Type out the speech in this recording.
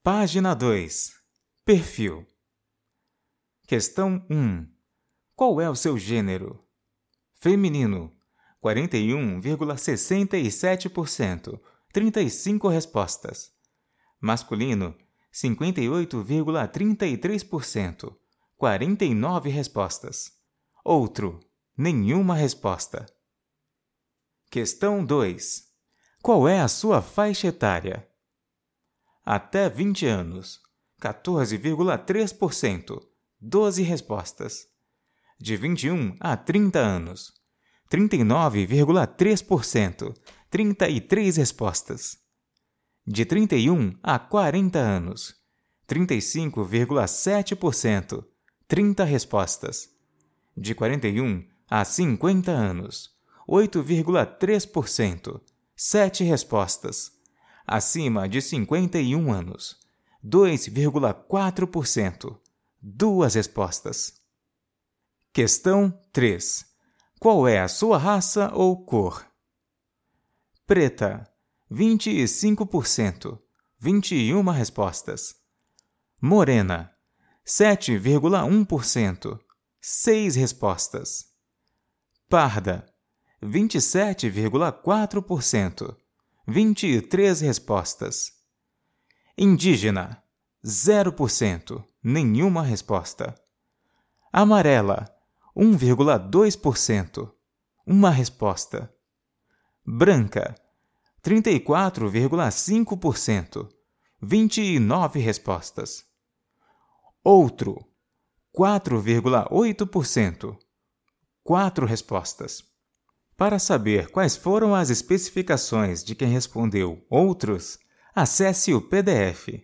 Página 2. Perfil. Questão 1. Qual é o seu gênero? Feminino, 41,67%, 35 respostas. Masculino, 58,33%, 49 respostas. Outro, nenhuma resposta. Questão 2. Qual é a sua faixa etária? Até 20 anos, 14,3%, 12 respostas. De 21 a 30 anos, 39,3%, 33 respostas. De 31 a 40 anos, 35,7%, 30 respostas. De 41 a 50 anos, 8,3%, 7 respostas. Acima de 51 anos, 2,4%, 2 respostas. Questão 3. Qual é a sua raça ou cor? Preta, 25%, 21 respostas. Morena, 7,1%, 6 respostas. Parda, 27,4%, 23 respostas. Indígena, 0%, nenhuma resposta. Amarela, 1,2%, uma resposta. Branca, 34,5%, 29 respostas. Outro, 4,8%, 4 respostas. Para saber quais foram as especificações de quem respondeu outros, acesse o PDF.